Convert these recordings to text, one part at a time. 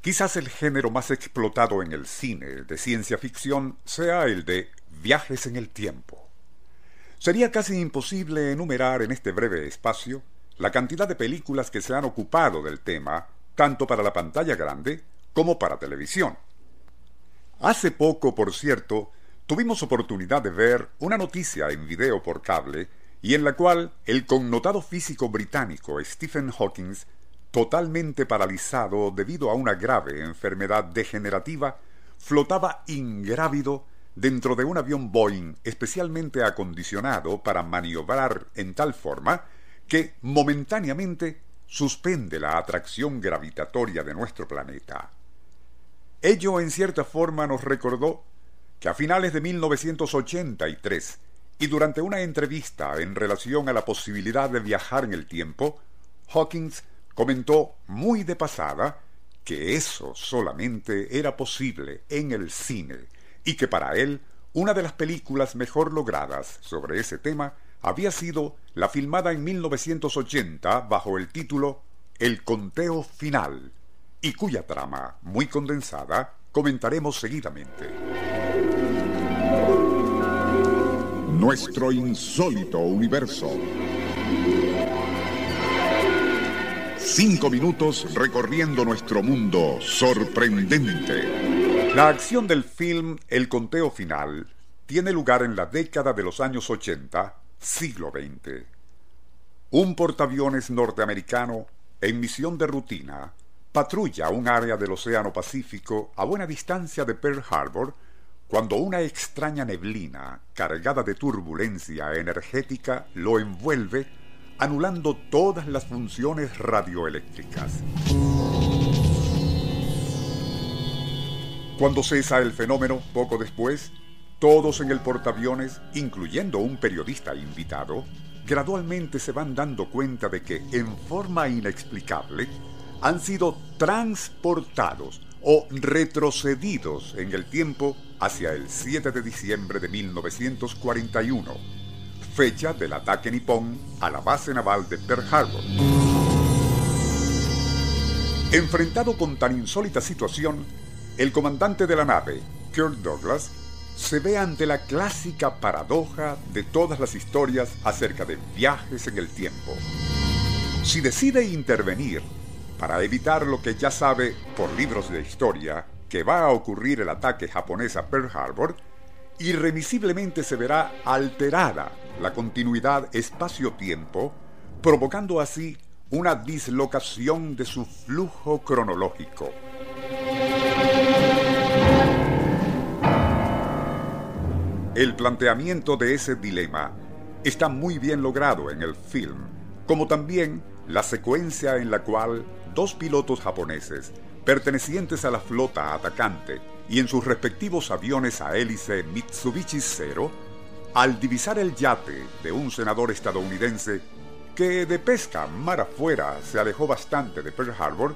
Quizás el género más explotado en el cine de ciencia ficción sea el de viajes en el tiempo. Sería casi imposible enumerar en este breve espacio la cantidad de películas que se han ocupado del tema, tanto para la pantalla grande como para televisión. Hace poco, por cierto, tuvimos oportunidad de ver una noticia en video por cable y en la cual el connotado físico británico Stephen Hawking totalmente paralizado debido a una grave enfermedad degenerativa, flotaba ingrávido dentro de un avión Boeing especialmente acondicionado para maniobrar en tal forma que momentáneamente suspende la atracción gravitatoria de nuestro planeta. Ello en cierta forma nos recordó que a finales de 1983 y durante una entrevista en relación a la posibilidad de viajar en el tiempo, Hawkins comentó muy de pasada que eso solamente era posible en el cine y que para él una de las películas mejor logradas sobre ese tema había sido la filmada en 1980 bajo el título El conteo final y cuya trama, muy condensada, comentaremos seguidamente. Nuestro insólito universo. Cinco minutos recorriendo nuestro mundo sorprendente. La acción del film El conteo final tiene lugar en la década de los años 80, siglo XX. Un portaaviones norteamericano en misión de rutina patrulla un área del Océano Pacífico a buena distancia de Pearl Harbor cuando una extraña neblina cargada de turbulencia energética lo envuelve anulando todas las funciones radioeléctricas. Cuando cesa el fenómeno, poco después, todos en el portaaviones, incluyendo un periodista invitado, gradualmente se van dando cuenta de que, en forma inexplicable, han sido transportados o retrocedidos en el tiempo hacia el 7 de diciembre de 1941 fecha del ataque nipón a la base naval de Pearl Harbor. Enfrentado con tan insólita situación, el comandante de la nave, Kirk Douglas, se ve ante la clásica paradoja de todas las historias acerca de viajes en el tiempo. Si decide intervenir para evitar lo que ya sabe por libros de historia que va a ocurrir el ataque japonés a Pearl Harbor, irremisiblemente se verá alterada la continuidad espacio-tiempo, provocando así una dislocación de su flujo cronológico. El planteamiento de ese dilema está muy bien logrado en el film, como también la secuencia en la cual dos pilotos japoneses, pertenecientes a la flota atacante y en sus respectivos aviones a hélice Mitsubishi Zero, al divisar el yate de un senador estadounidense que de pesca mar afuera se alejó bastante de Pearl Harbor,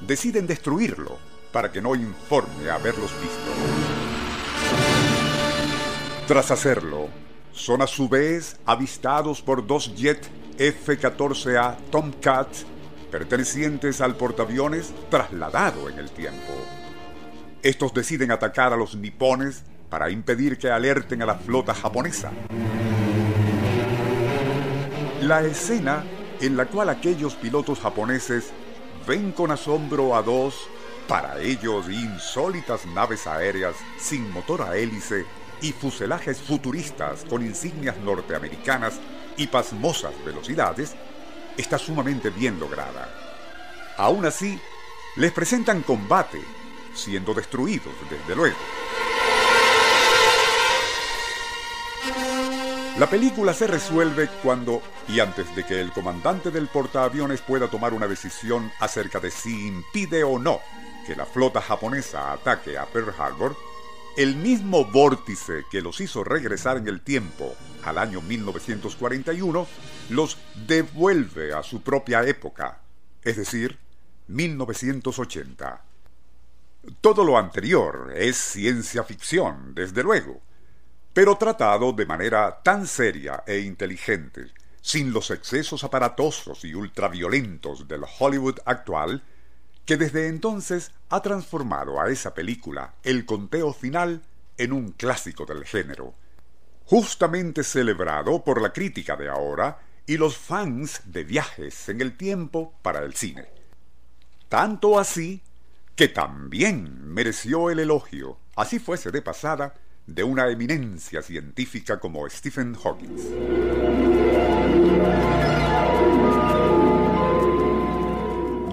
deciden destruirlo para que no informe haberlos visto. Tras hacerlo, son a su vez avistados por dos jet F-14A Tomcat pertenecientes al portaaviones trasladado en el tiempo. Estos deciden atacar a los nipones para impedir que alerten a la flota japonesa. La escena en la cual aquellos pilotos japoneses ven con asombro a dos, para ellos insólitas naves aéreas sin motor a hélice y fuselajes futuristas con insignias norteamericanas y pasmosas velocidades, está sumamente bien lograda. Aún así, les presentan combate, siendo destruidos, desde luego. La película se resuelve cuando, y antes de que el comandante del portaaviones pueda tomar una decisión acerca de si impide o no que la flota japonesa ataque a Pearl Harbor, el mismo vórtice que los hizo regresar en el tiempo al año 1941 los devuelve a su propia época, es decir, 1980. Todo lo anterior es ciencia ficción, desde luego pero tratado de manera tan seria e inteligente, sin los excesos aparatosos y ultraviolentos del Hollywood actual, que desde entonces ha transformado a esa película, El conteo final, en un clásico del género, justamente celebrado por la crítica de ahora y los fans de viajes en el tiempo para el cine. Tanto así que también mereció el elogio, así fuese de pasada, de una eminencia científica como Stephen Hawking.